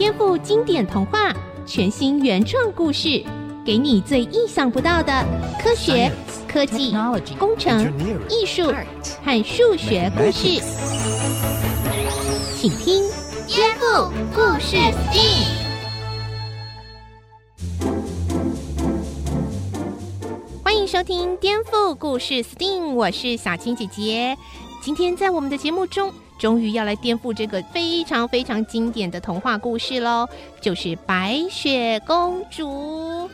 颠覆经典童话，全新原创故事，给你最意想不到的科学、科技、工程、艺术和数学故事，请听《颠覆故事 STEAM》。欢迎收听《颠覆故事 STEAM》，我是小青姐姐。今天在我们的节目中，终于要来颠覆这个非常非常经典的童话故事喽，就是白雪公主。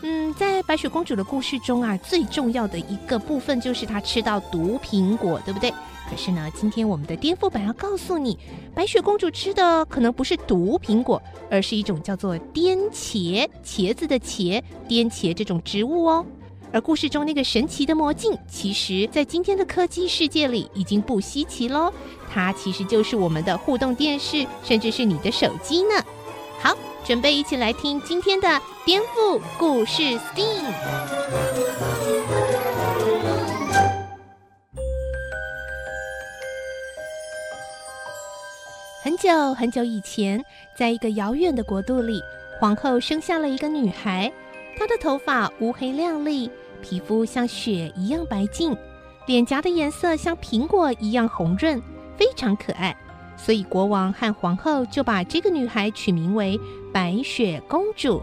嗯，在白雪公主的故事中啊，最重要的一个部分就是她吃到毒苹果，对不对？可是呢，今天我们的颠覆版要告诉你，白雪公主吃的可能不是毒苹果，而是一种叫做颠茄，茄子的茄，颠茄这种植物哦。而故事中那个神奇的魔镜，其实，在今天的科技世界里已经不稀奇喽。它其实就是我们的互动电视，甚至是你的手机呢。好，准备一起来听今天的颠覆故事 STEAM。很久很久以前，在一个遥远的国度里，皇后生下了一个女孩。她的头发乌黑亮丽，皮肤像雪一样白净，脸颊的颜色像苹果一样红润，非常可爱。所以国王和皇后就把这个女孩取名为白雪公主。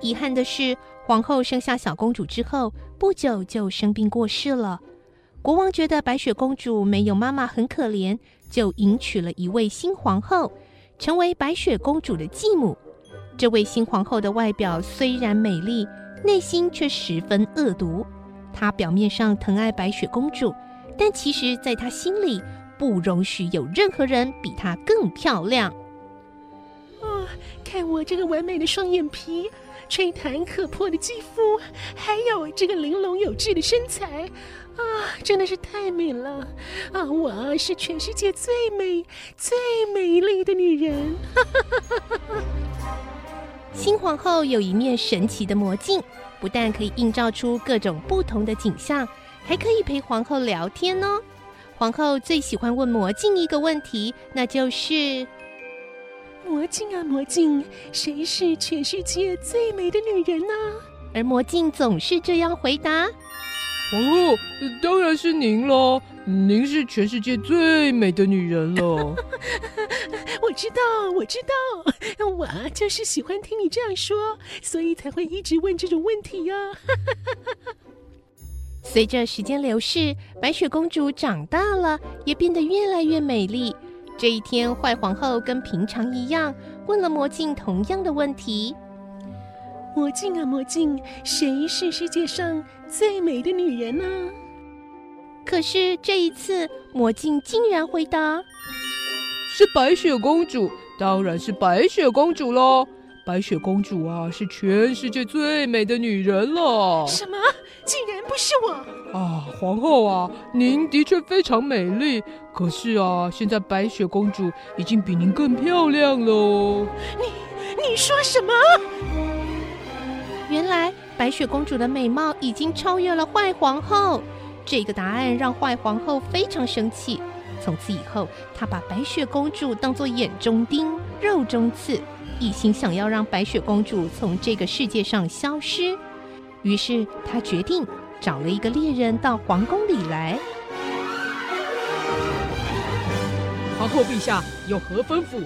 遗憾的是，皇后生下小公主之后不久就生病过世了。国王觉得白雪公主没有妈妈很可怜，就迎娶了一位新皇后，成为白雪公主的继母。这位新皇后的外表虽然美丽，内心却十分恶毒。她表面上疼爱白雪公主，但其实在她心里不容许有任何人比她更漂亮。哦，看我这个完美的双眼皮，吹弹可破的肌肤，还有这个玲珑有致的身材，啊，真的是太美了！啊，我是全世界最美、最美丽的女人。新皇后有一面神奇的魔镜，不但可以映照出各种不同的景象，还可以陪皇后聊天哦。皇后最喜欢问魔镜一个问题，那就是：魔镜啊，魔镜，谁是全世界最美的女人呢？而魔镜总是这样回答：皇后，当然是您喽，您是全世界最美的女人了。我知道，我知道，我就是喜欢听你这样说，所以才会一直问这种问题呀。随着时间流逝，白雪公主长大了，也变得越来越美丽。这一天，坏皇后跟平常一样，问了魔镜同样的问题：“魔镜啊，魔镜，谁是世界上最美的女人呢？”可是这一次，魔镜竟然回答。是白雪公主，当然是白雪公主喽！白雪公主啊，是全世界最美的女人了。什么？竟然不是我！啊，皇后啊，您的确非常美丽，可是啊，现在白雪公主已经比您更漂亮喽。你你说什么？原来白雪公主的美貌已经超越了坏皇后。这个答案让坏皇后非常生气。从此以后，她把白雪公主当作眼中钉、肉中刺，一心想要让白雪公主从这个世界上消失。于是，她决定找了一个猎人到皇宫里来。皇后陛下有何吩咐？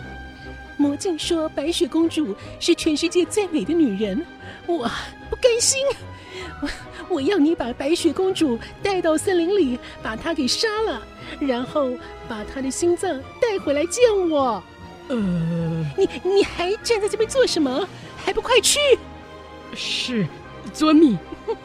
魔镜说白雪公主是全世界最美的女人，我不甘心。我我要你把白雪公主带到森林里，把她给杀了。然后把她的心脏带回来见我。呃，你你还站在这边做什么？还不快去！是，遵命。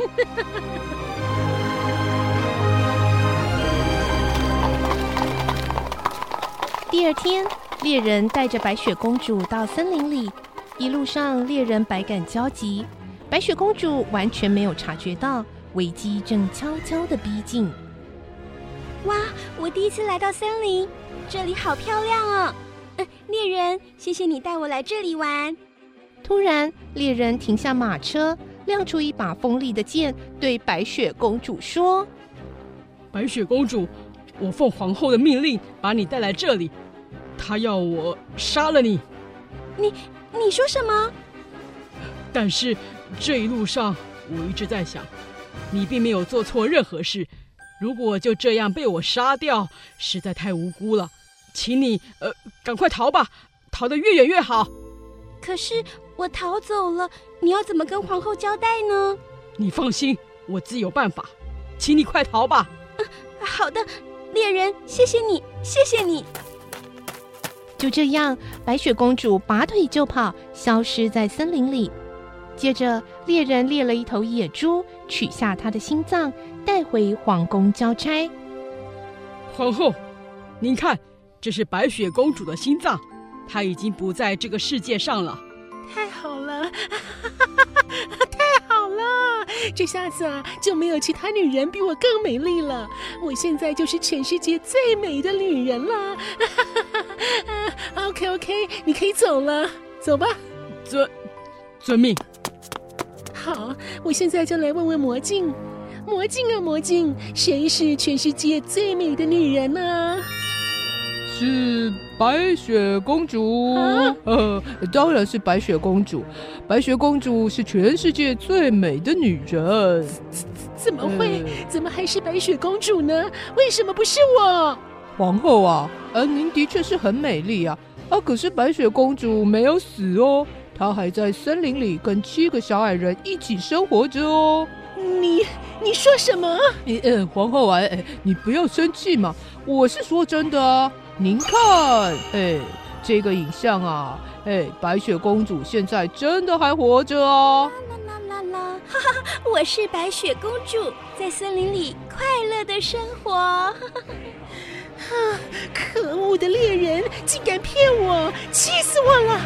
第二天，猎人带着白雪公主到森林里，一路上猎人百感交集，白雪公主完全没有察觉到危机正悄悄的逼近。哇！我第一次来到森林，这里好漂亮哦。嗯，猎人，谢谢你带我来这里玩。突然，猎人停下马车，亮出一把锋利的剑，对白雪公主说：“白雪公主，我奉皇后的命令把你带来这里，她要我杀了你。”你你说什么？但是这一路上，我一直在想，你并没有做错任何事。如果就这样被我杀掉，实在太无辜了。请你呃，赶快逃吧，逃得越远越好。可是我逃走了，你要怎么跟皇后交代呢？你放心，我自有办法。请你快逃吧。嗯，好的，猎人，谢谢你，谢谢你。就这样，白雪公主拔腿就跑，消失在森林里。接着，猎人猎了一头野猪，取下它的心脏，带回皇宫交差。皇后，您看，这是白雪公主的心脏，她已经不在这个世界上了。太好了，太好了！这下子啊，就没有其他女人比我更美丽了。我现在就是全世界最美的女人了。OK OK，你可以走了，走吧。遵遵命。好，我现在就来问问魔镜，魔镜啊魔镜，谁是全世界最美的女人呢？是白雪公主。啊、呃，当然是白雪公主。白雪公主是全世界最美的女人。怎怎么会？呃、怎么还是白雪公主呢？为什么不是我？皇后啊，呃，您的确是很美丽啊。啊，可是白雪公主没有死哦。她还在森林里跟七个小矮人一起生活着哦。你你说什么？嗯、呃，皇后啊，哎，你不要生气嘛，我是说真的啊。您看，哎，这个影像啊，哎，白雪公主现在真的还活着哦。啦啦啦啦啦，哈哈，我是白雪公主，在森林里快乐的生活。哈 哈，可恶的猎人，竟敢骗我，气死我了！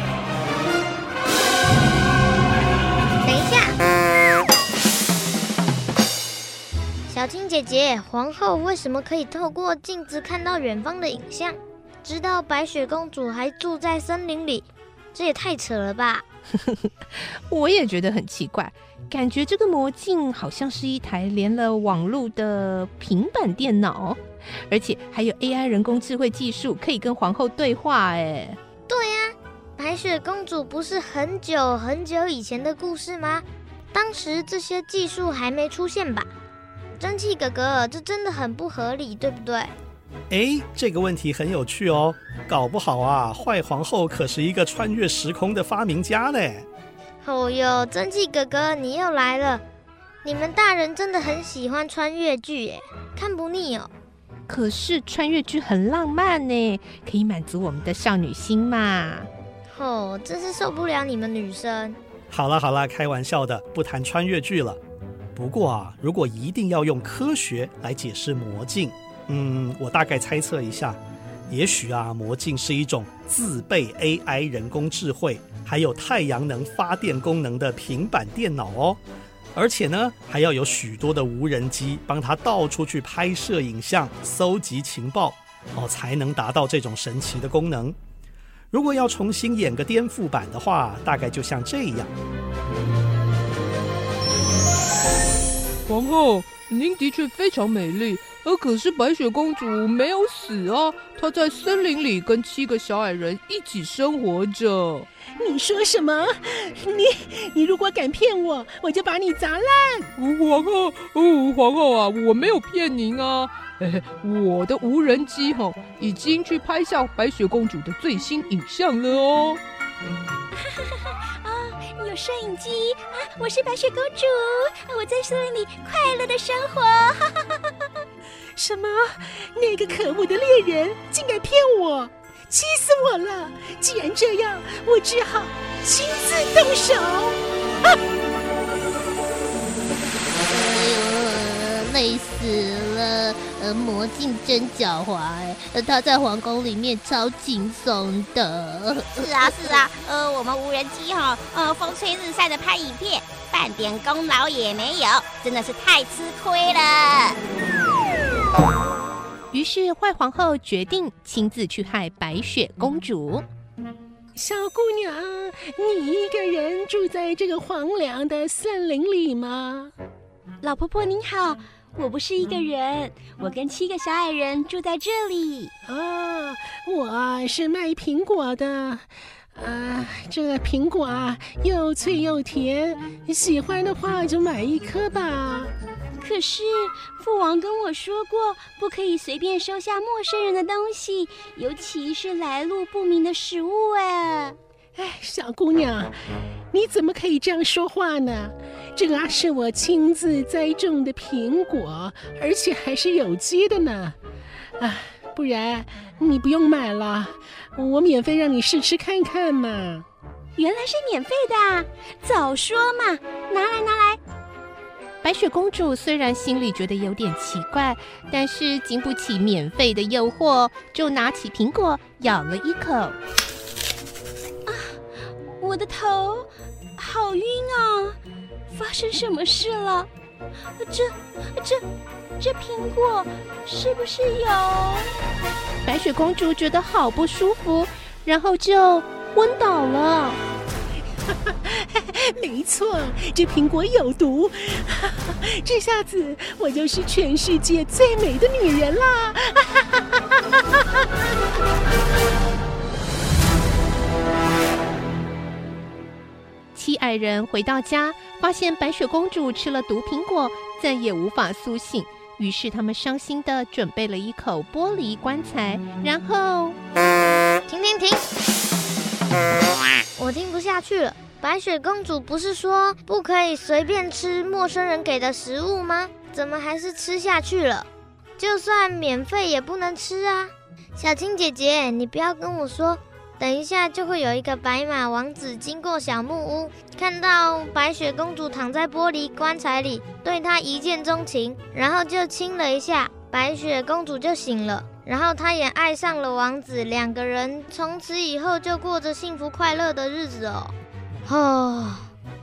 小青姐姐，皇后为什么可以透过镜子看到远方的影像，知道白雪公主还住在森林里？这也太扯了吧！我也觉得很奇怪，感觉这个魔镜好像是一台连了网络的平板电脑，而且还有 AI 人工智慧技术，可以跟皇后对话。哎，对呀。白雪公主不是很久很久以前的故事吗？当时这些技术还没出现吧？蒸汽哥哥，这真的很不合理，对不对？哎，这个问题很有趣哦，搞不好啊，坏皇后可是一个穿越时空的发明家嘞。哦哟，蒸汽哥哥，你又来了！你们大人真的很喜欢穿越剧，耶，看不腻哦。可是穿越剧很浪漫呢，可以满足我们的少女心嘛。哦，真是受不了你们女生。好了好了，开玩笑的，不谈穿越剧了。不过啊，如果一定要用科学来解释魔镜，嗯，我大概猜测一下，也许啊，魔镜是一种自备 AI 人工智慧，还有太阳能发电功能的平板电脑哦。而且呢，还要有许多的无人机帮他到处去拍摄影像、搜集情报，哦，才能达到这种神奇的功能。如果要重新演个颠覆版的话，大概就像这样。皇后，您的确非常美丽，而可是白雪公主没有死啊，她在森林里跟七个小矮人一起生活着。你说什么？你你如果敢骗我，我就把你砸烂。皇后，哦，皇后啊，我没有骗您啊。哎，我的无人机哈已经去拍下白雪公主的最新影像了哦。啊，有摄影机啊！我是白雪公主，森林里快乐的生活。什么？那个可恶的猎人竟敢骗我！气死我了！既然这样，我只好亲自动手。啊！哎呦，累死了！呃，魔镜真狡猾，呃，他在皇宫里面超轻松的。是啊，是啊，呃，我们无人机哈，呃，风吹日晒的拍影片，半点功劳也没有，真的是太吃亏了。于是，坏皇后决定亲自去害白雪公主。小姑娘，你一个人住在这个荒凉的森林里吗？老婆婆您好，我不是一个人，我跟七个小矮人住在这里。啊，我是卖苹果的。啊，这个苹果啊，又脆又甜，喜欢的话就买一颗吧。可是父王跟我说过，不可以随便收下陌生人的东西，尤其是来路不明的食物。哎，哎，小姑娘，你怎么可以这样说话呢？这个，是我亲自栽种的苹果，而且还是有机的呢。啊，不然你不用买了。我免费让你试吃看看嘛！原来是免费的，早说嘛！拿来拿来！白雪公主虽然心里觉得有点奇怪，但是经不起免费的诱惑，就拿起苹果咬了一口。我的头好晕啊！发生什么事了？这这这苹果是不是有？白雪公主觉得好不舒服，然后就昏倒了。没错，这苹果有毒。这下子我就是全世界最美的女人啦！哈哈哈哈哈七矮人回到家，发现白雪公主吃了毒苹果，再也无法苏醒。于是他们伤心地准备了一口玻璃棺材，然后停停停！我听不下去了。白雪公主不是说不可以随便吃陌生人给的食物吗？怎么还是吃下去了？就算免费也不能吃啊！小青姐姐，你不要跟我说。等一下，就会有一个白马王子经过小木屋，看到白雪公主躺在玻璃棺材里，对她一见钟情，然后就亲了一下，白雪公主就醒了，然后她也爱上了王子，两个人从此以后就过着幸福快乐的日子哦。哦，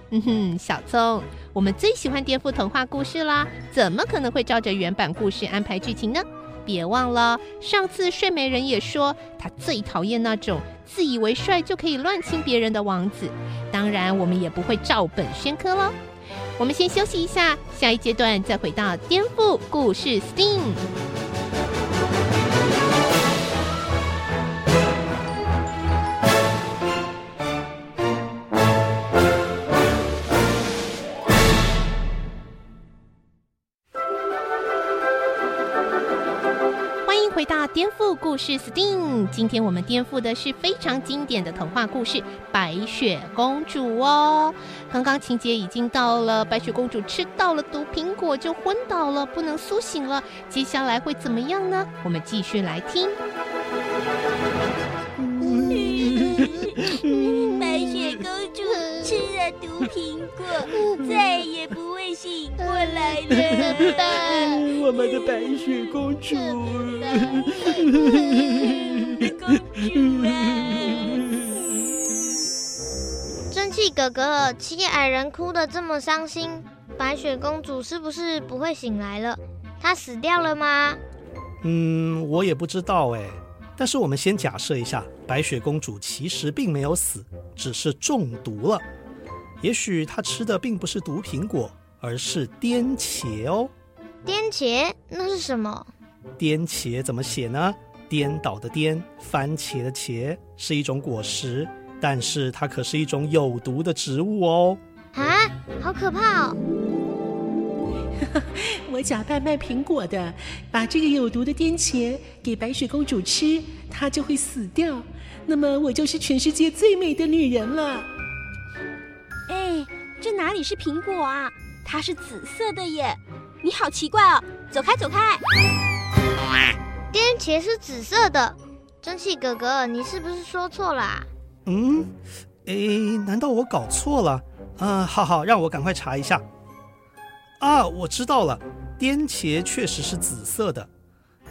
嗯哼，小聪，我们最喜欢颠覆童话故事啦，怎么可能会照着原版故事安排剧情呢？别忘了，上次睡美人也说，她最讨厌那种自以为帅就可以乱亲别人的王子。当然，我们也不会照本宣科喽。我们先休息一下，下一阶段再回到颠覆故事 STEAM。故事 STEAM，今天我们颠覆的是非常经典的童话故事《白雪公主》哦。刚刚情节已经到了，白雪公主吃到了毒苹果就昏倒了，不能苏醒了。接下来会怎么样呢？我们继续来听。毒苹果，再也不会醒过来了。我们的白雪公主，公主啊！蒸汽哥哥，七矮人哭得这么伤心，白雪公主是不是不会醒来了？她死掉了吗？嗯，我也不知道哎。但是我们先假设一下，白雪公主其实并没有死，只是中毒了。也许他吃的并不是毒苹果，而是颠茄哦。颠茄？那是什么？颠茄怎么写呢？颠倒的颠，番茄的茄，是一种果实，但是它可是一种有毒的植物哦。啊，好可怕哦！我假扮卖苹果的，把这个有毒的颠茄给白雪公主吃，她就会死掉。那么我就是全世界最美的女人了。哎，这哪里是苹果啊？它是紫色的耶！你好奇怪哦，走开走开！颠茄是紫色的，蒸汽哥哥，你是不是说错了啊？嗯，哎，难道我搞错了？啊，好好，让我赶快查一下。啊，我知道了，颠茄确实是紫色的。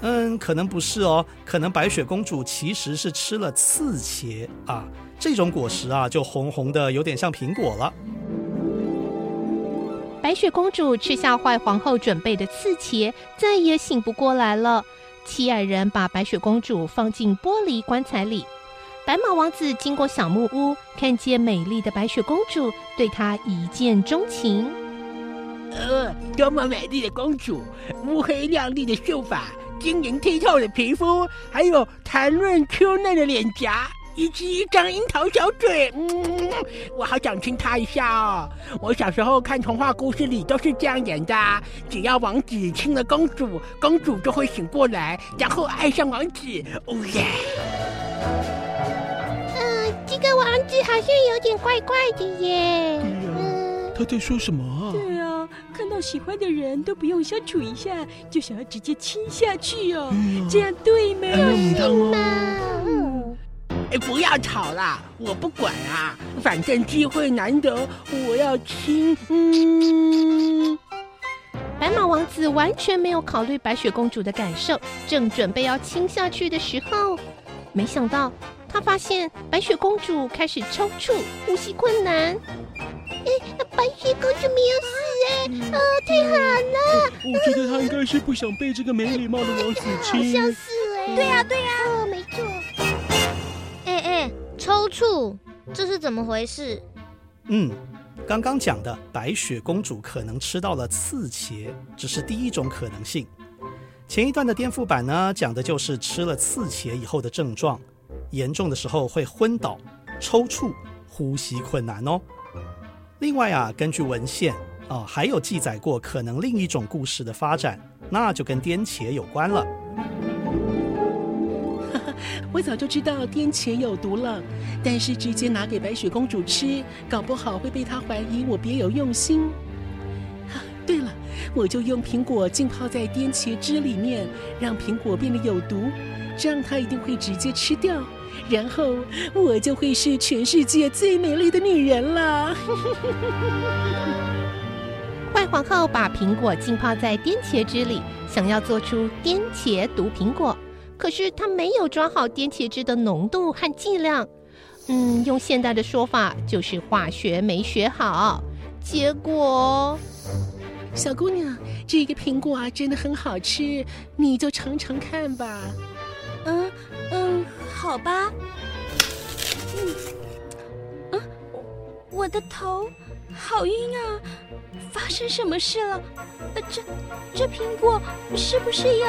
嗯，可能不是哦，可能白雪公主其实是吃了刺茄啊，这种果实啊就红红的，有点像苹果了。白雪公主吃下坏皇后准备的刺茄，再也醒不过来了。七矮人把白雪公主放进玻璃棺材里，白马王子经过小木屋，看见美丽的白雪公主，对她一见钟情。呃，多么美丽的公主，乌黑亮丽的秀发，晶莹剔透的皮肤，还有弹润 Q 嫩的脸颊，以及一张樱桃小嘴。嗯，我好想亲她一下哦。我小时候看童话故事里都是这样演的，只要王子亲了公主，公主就会醒过来，然后爱上王子。哦耶！嗯，这个王子好像有点怪怪的耶。嗯，他在说什么啊？看到喜欢的人都不用相处一下，就想要直接亲下去哦，嗯、这样对吗？嗯吗？嗯，哎，不要吵啦，我不管啊，反正机会难得，我要亲。嗯，白马王子完全没有考虑白雪公主的感受，正准备要亲下去的时候，没想到。他发现白雪公主开始抽搐，呼吸困难。哎，白雪公主没有死哎！哦，太好了！我觉得她应该是不想被这个没礼貌的王子亲。好像是哎。对呀，对呀。哦，没错。哎哎，抽搐，这是怎么回事？嗯，刚刚讲的白雪公主可能吃到了刺茄，只是第一种可能性。前一段的颠覆版呢，讲的就是吃了刺茄以后的症状。严重的时候会昏倒、抽搐、呼吸困难哦。另外啊，根据文献啊，还有记载过可能另一种故事的发展，那就跟颠茄有关了。哈 哈我早就知道颠茄有毒了，但是直接拿给白雪公主吃，搞不好会被她怀疑我别有用心。啊，对了，我就用苹果浸泡在颠茄汁里面，让苹果变得有毒，这样她一定会直接吃掉。然后我就会是全世界最美丽的女人了。坏皇后把苹果浸泡在颠茄汁里，想要做出颠茄毒苹果，可是她没有抓好颠茄汁的浓度和剂量。嗯，用现代的说法就是化学没学好。结果，小姑娘，这个苹果啊真的很好吃，你就尝尝看吧。嗯嗯。好吧，嗯，嗯，我的头好晕啊！发生什么事了？呃，这这苹果是不是有？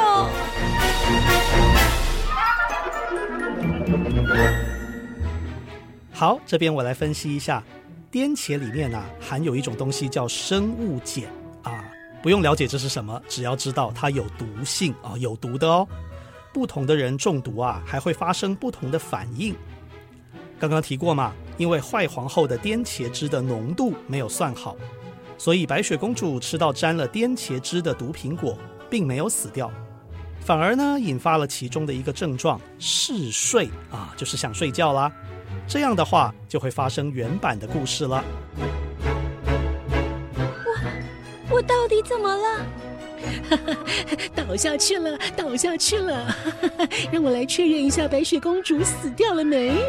好，这边我来分析一下，颠茄里面呢、啊、含有一种东西叫生物碱啊，不用了解这是什么，只要知道它有毒性啊，有毒的哦。不同的人中毒啊，还会发生不同的反应。刚刚提过嘛，因为坏皇后的颠茄汁的浓度没有算好，所以白雪公主吃到沾了颠茄汁的毒苹果，并没有死掉，反而呢引发了其中的一个症状嗜睡啊，就是想睡觉啦。这样的话就会发生原版的故事了。我我到底怎么了？倒下去了，倒下去了！让我来确认一下，白雪公主死掉了没？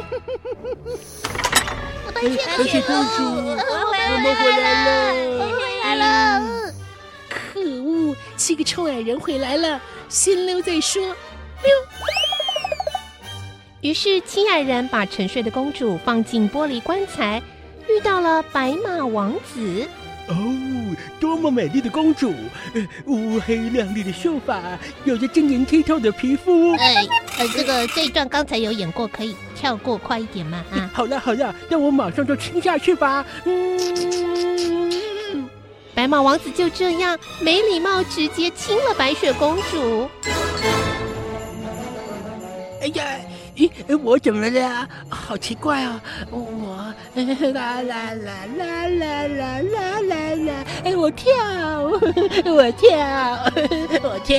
白雪，白雪公主，我们回来了，我回来了！可恶，七个臭矮人回来了，先溜再说。溜。于是七矮人把沉睡的公主放进玻璃棺材，遇到了白马王子。哦，多么美丽的公主！乌黑亮丽的秀发，有着晶莹剔透的皮肤。哎，呃，这个这一段刚才有演过，可以跳过快一点吗？啊，好了好了，让我马上就亲下去吧。嗯，白马王子就这样没礼貌，直接亲了白雪公主。哎呀！咦，我怎么了呀？好奇怪啊！我啦啦啦啦啦啦啦啦啦！哎，我跳，我跳，我跳。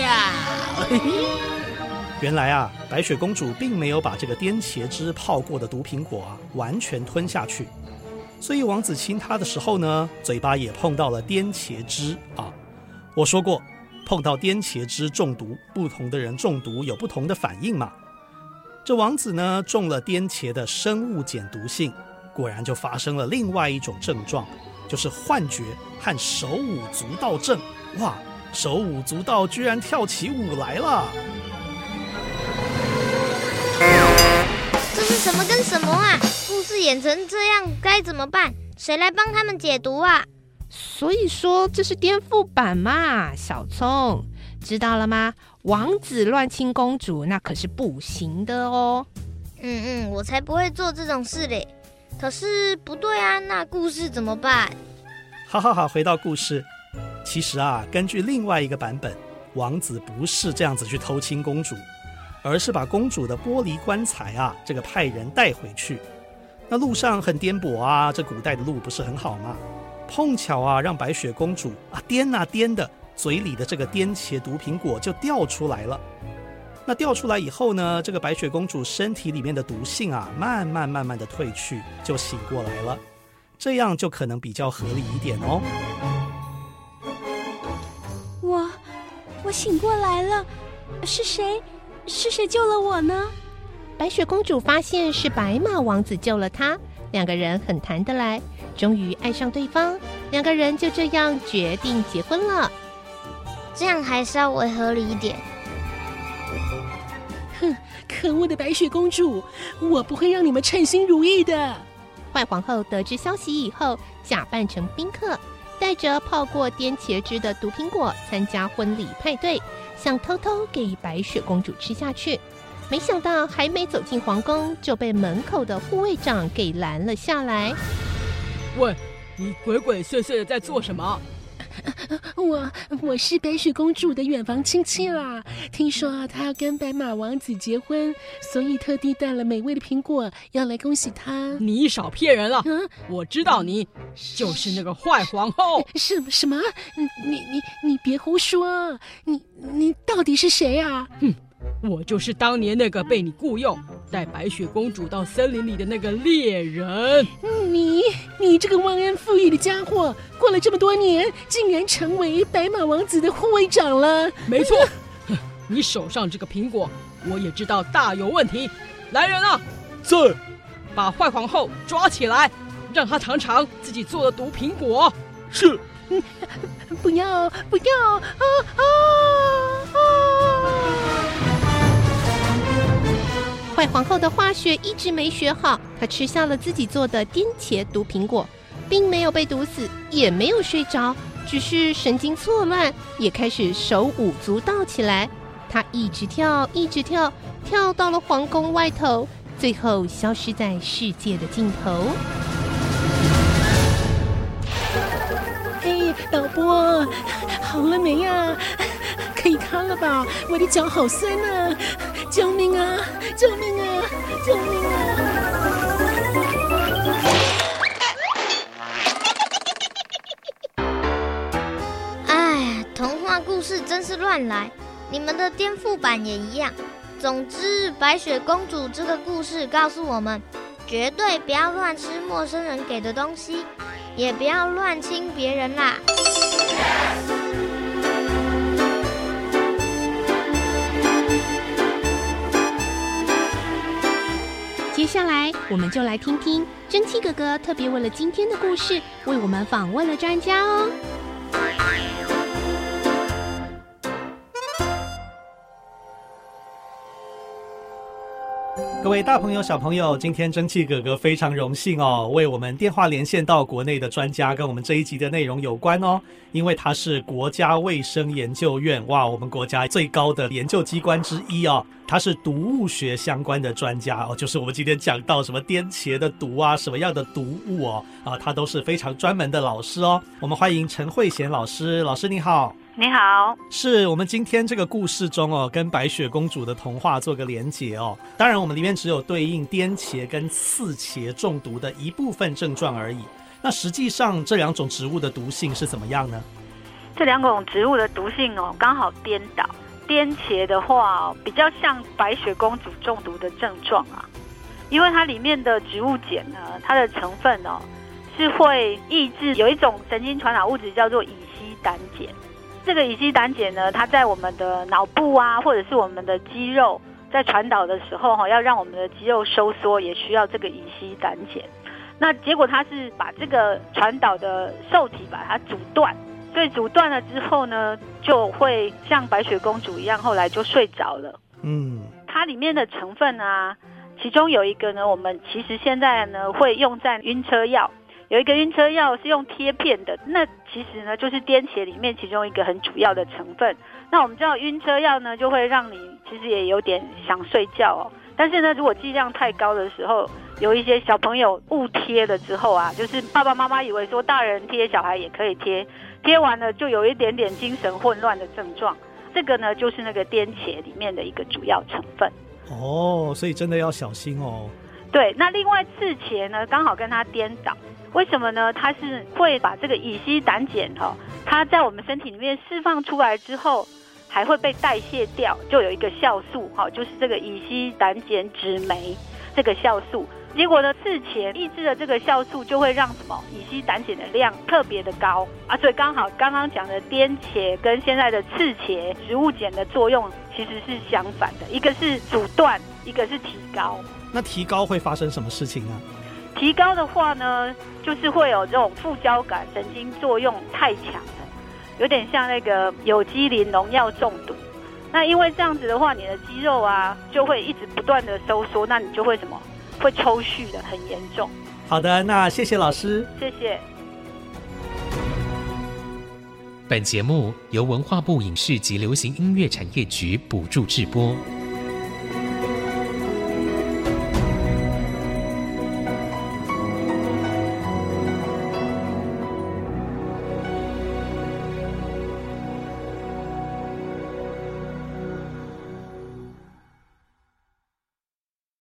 原来啊，白雪公主并没有把这个颠茄汁泡过的毒苹果啊完全吞下去，所以王子亲她的时候呢，嘴巴也碰到了颠茄汁啊。我说过，碰到颠茄汁中毒，不同的人中毒有不同的反应嘛。这王子呢中了颠茄的生物碱毒性，果然就发生了另外一种症状，就是幻觉和手舞足蹈症。哇，手舞足蹈居然跳起舞来了！这是什么跟什么啊？故事演成这样该怎么办？谁来帮他们解毒啊？所以说这是颠覆版嘛，小聪，知道了吗？王子乱亲公主那可是不行的哦。嗯嗯，我才不会做这种事嘞。可是不对啊，那故事怎么办？好好好，回到故事。其实啊，根据另外一个版本，王子不是这样子去偷亲公主，而是把公主的玻璃棺材啊，这个派人带回去。那路上很颠簸啊，这古代的路不是很好吗？碰巧啊，让白雪公主啊颠啊颠的，嘴里的这个颠茄毒苹果就掉出来了。那掉出来以后呢，这个白雪公主身体里面的毒性啊，慢慢慢慢的褪去，就醒过来了。这样就可能比较合理一点哦。我，我醒过来了，是谁？是谁救了我呢？白雪公主发现是白马王子救了她，两个人很谈得来，终于爱上对方，两个人就这样决定结婚了。这样还稍微合理一点。哼，可恶的白雪公主，我不会让你们称心如意的。坏皇后得知消息以后，假扮成宾客，带着泡过颠茄汁的毒苹果参加婚礼派对，想偷偷给白雪公主吃下去。没想到还没走进皇宫，就被门口的护卫长给拦了下来。喂，你鬼鬼祟祟的在做什么？我我是白雪公主的远房亲戚啦，听说她要跟白马王子结婚，所以特地带了美味的苹果要来恭喜她。你少骗人了！嗯，我知道你就是那个坏皇后。什么什么？你你你别胡说！你你到底是谁啊？哼。我就是当年那个被你雇佣带白雪公主到森林里的那个猎人。你你这个忘恩负义的家伙，过了这么多年，竟然成为白马王子的护卫长了。没错，你手上这个苹果，我也知道大有问题。来人啊，在把坏皇后抓起来，让她尝尝自己做的毒苹果。是。不要不要啊啊！坏皇后的化学一直没学好，她吃下了自己做的颠茄毒苹果，并没有被毒死，也没有睡着，只是神经错乱，也开始手舞足蹈起来。她一直跳，一直跳，跳到了皇宫外头，最后消失在世界的尽头。嘿，导播，好了没呀？可以看了吧？我的脚好酸啊！救命啊！救命啊！救命啊！哎，童话故事真是乱来，你们的颠覆版也一样。总之，白雪公主这个故事告诉我们，绝对不要乱吃陌生人给的东西，也不要乱亲别人啦。下来，我们就来听听蒸汽哥哥特别为了今天的故事，为我们访问了专家哦。各位大朋友、小朋友，今天蒸汽哥哥非常荣幸哦，为我们电话连线到国内的专家，跟我们这一集的内容有关哦。因为他是国家卫生研究院，哇，我们国家最高的研究机关之一哦。他是毒物学相关的专家哦，就是我们今天讲到什么颠茄的毒啊，什么样的毒物哦，啊，他都是非常专门的老师哦。我们欢迎陈慧娴老师，老师你好。你好，是我们今天这个故事中哦，跟白雪公主的童话做个连结哦。当然，我们里面只有对应颠茄跟刺茄中毒的一部分症状而已。那实际上这两种植物的毒性是怎么样呢？这两种植物的毒性哦，刚好颠倒。颠茄的话，比较像白雪公主中毒的症状啊，因为它里面的植物碱呢，它的成分哦，是会抑制有一种神经传导物质叫做乙烯胆碱。这个乙醯胆碱呢，它在我们的脑部啊，或者是我们的肌肉在传导的时候，哈，要让我们的肌肉收缩，也需要这个乙醯胆碱。那结果它是把这个传导的受体把它阻断，所以阻断了之后呢，就会像白雪公主一样，后来就睡着了。嗯，它里面的成分啊，其中有一个呢，我们其实现在呢会用在晕车药。有一个晕车药是用贴片的，那其实呢就是癫茄里面其中一个很主要的成分。那我们知道晕车药呢就会让你其实也有点想睡觉哦，但是呢如果剂量太高的时候，有一些小朋友误贴了之后啊，就是爸爸妈妈以为说大人贴小孩也可以贴，贴完了就有一点点精神混乱的症状，这个呢就是那个癫茄里面的一个主要成分。哦，所以真的要小心哦。对，那另外刺茄呢，刚好跟它颠倒，为什么呢？它是会把这个乙烯胆碱哈，它在我们身体里面释放出来之后，还会被代谢掉，就有一个酵素哈，就是这个乙烯胆碱酯酶这个酵素。结果呢，刺茄抑制了这个酵素，就会让什么乙烯胆碱的量特别的高啊，所以刚好刚刚讲的颠茄跟现在的刺茄植物碱的作用其实是相反的，一个是阻断，一个是提高。那提高会发生什么事情呢？提高的话呢，就是会有这种副交感神经作用太强了，有点像那个有机磷农药中毒。那因为这样子的话，你的肌肉啊就会一直不断的收缩，那你就会什么？会抽搐的，很严重。好的，那谢谢老师。谢谢。本节目由文化部影视及流行音乐产业局补助制播。